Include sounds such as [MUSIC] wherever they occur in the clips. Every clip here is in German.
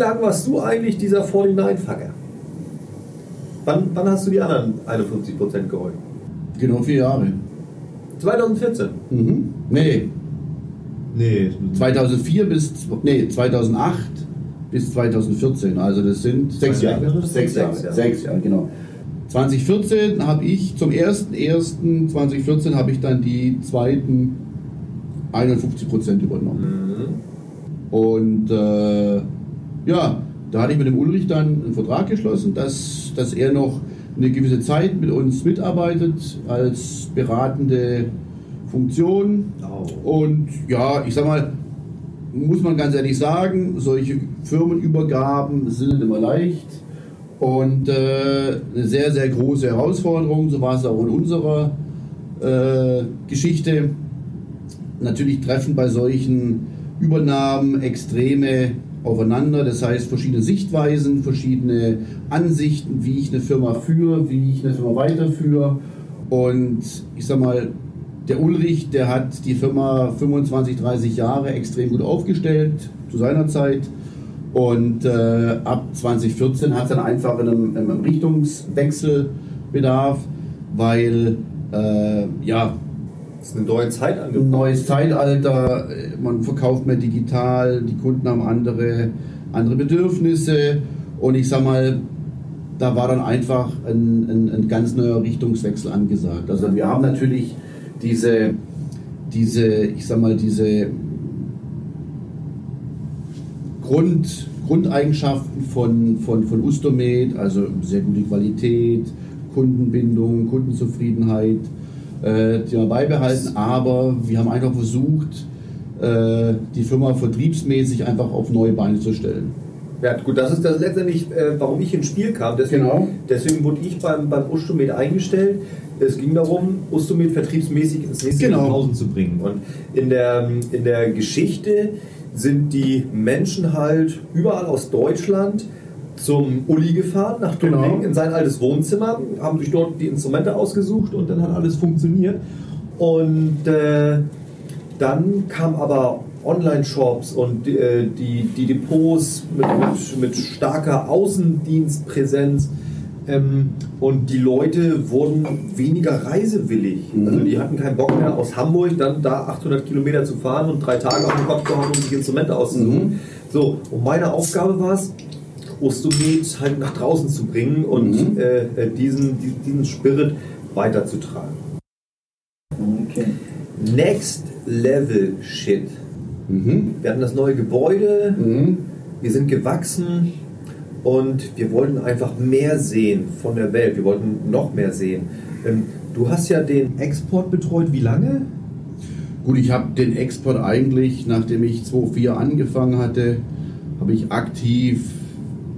lange warst du eigentlich dieser 49-Fucker? Wann, wann hast du die anderen 51% geholt? Genau vier Jahre. 2014? Mhm. Nee, Nee. 2004 bis, nee, 2008 bis 2014. Also das sind sechs Jahre. Jahre? Sechs Jahre. Sechs Jahre. Sechs Jahre, genau. 2014 habe ich zum 1.1.2014 habe ich dann die zweiten 51 Prozent übernommen. Mhm. Und äh, ja, da hatte ich mit dem Ulrich dann einen Vertrag geschlossen, dass, dass er noch eine gewisse Zeit mit uns mitarbeitet als beratende Funktion. Oh. Und ja, ich sag mal, muss man ganz ehrlich sagen, solche Firmenübergaben sind immer leicht und äh, eine sehr, sehr große Herausforderung. So war es auch in unserer äh, Geschichte. Natürlich treffen bei solchen Übernahmen Extreme aufeinander, das heißt verschiedene Sichtweisen, verschiedene Ansichten, wie ich eine Firma führe, wie ich eine Firma weiterführe. Und ich sag mal, der Ulrich, der hat die Firma 25, 30 Jahre extrem gut aufgestellt zu seiner Zeit. Und äh, ab 2014 hat es dann einfach einen, einen Richtungswechsel bedarf, weil äh, ja, Das ist eine neue Zeit ein neues Zeitalter, man verkauft mehr digital, die Kunden haben andere, andere Bedürfnisse. Und ich sag mal, da war dann einfach ein, ein, ein ganz neuer Richtungswechsel angesagt. Also wir haben natürlich diese, diese ich sag mal, diese Grund, Grundeigenschaften von, von, von Ustomed, also sehr gute Qualität, Kundenbindung, Kundenzufriedenheit, äh, die wir beibehalten, aber wir haben einfach versucht, äh, die Firma vertriebsmäßig einfach auf neue Beine zu stellen. Ja, gut, das ist das letztendlich, äh, warum ich ins Spiel kam. Deswegen, Genau. deswegen wurde ich beim, beim Ustomed eingestellt. Es ging darum, Ustomed vertriebsmäßig ins nächste Genau. Jahrtausend zu bringen. Und in der, in der Geschichte sind die Menschen halt überall aus Deutschland zum Uli gefahren, nach Genau. Döbling, in sein altes Wohnzimmer, haben sich dort die Instrumente ausgesucht und dann hat alles funktioniert. Und äh, dann kam aber Online-Shops und äh, die, die Depots mit, mit, mit starker Außendienstpräsenz. Ähm, und die Leute wurden weniger reisewillig. Mhm. Also die hatten keinen Bock mehr, aus Hamburg dann da 800 Kilometer zu fahren und drei Tage auf dem Kopf zu haben, um sich Instrumente auszusuchen. Mhm. So, und meine Aufgabe war es, Ostomed halt nach draußen zu bringen und Mhm. äh, diesen, die- diesen Spirit weiterzutragen. Okay. Next Level Shit. Mhm. Wir hatten das neue Gebäude, Mhm. wir sind gewachsen und wir wollten einfach mehr sehen von der Welt. Wir wollten noch mehr sehen. Ähm, Du hast ja den Export betreut. Wie lange? Gut, ich habe den Export eigentlich, nachdem ich 2004 angefangen hatte, habe ich aktiv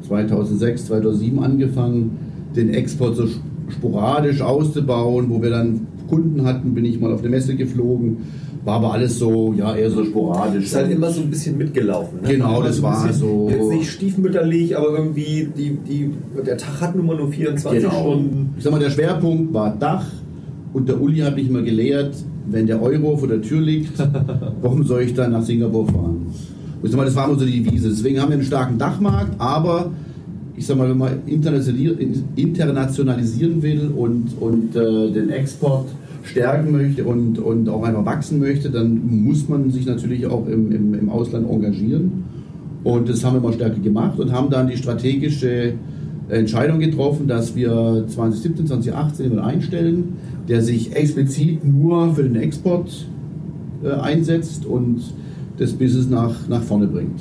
2006, 2007 angefangen, den Export so sporadisch auszubauen. Wo wir dann Kunden hatten, bin ich mal auf eine Messe geflogen. War aber alles so, ja, eher so sporadisch. Ist halt immer so ein bisschen mitgelaufen. Ne? Genau, Immer das ein war so- Jetzt nicht stiefmütterlich, aber irgendwie die, die, der Tag hat nun mal nur 24 Genau. Stunden. Ich sag mal, der Schwerpunkt war Dach und der Uli hat mich mal gelehrt, wenn der Euro vor der Tür liegt, [LAUGHS] warum soll ich dann nach Singapur fahren? Ich sag mal, das war immer so die Devise. Deswegen haben wir einen starken Dachmarkt, aber ich sag mal, wenn man internationali- internationalisieren will und, und äh, den Export stärken möchte und, und auch einmal wachsen möchte, dann muss man sich natürlich auch im, im, im Ausland engagieren. Und das haben wir mal stärker gemacht und haben dann die strategische Entscheidung getroffen, dass wir 2017, 2018 jemanden einstellen, der sich explizit nur für den Export äh, einsetzt und das Business nach, nach vorne bringt.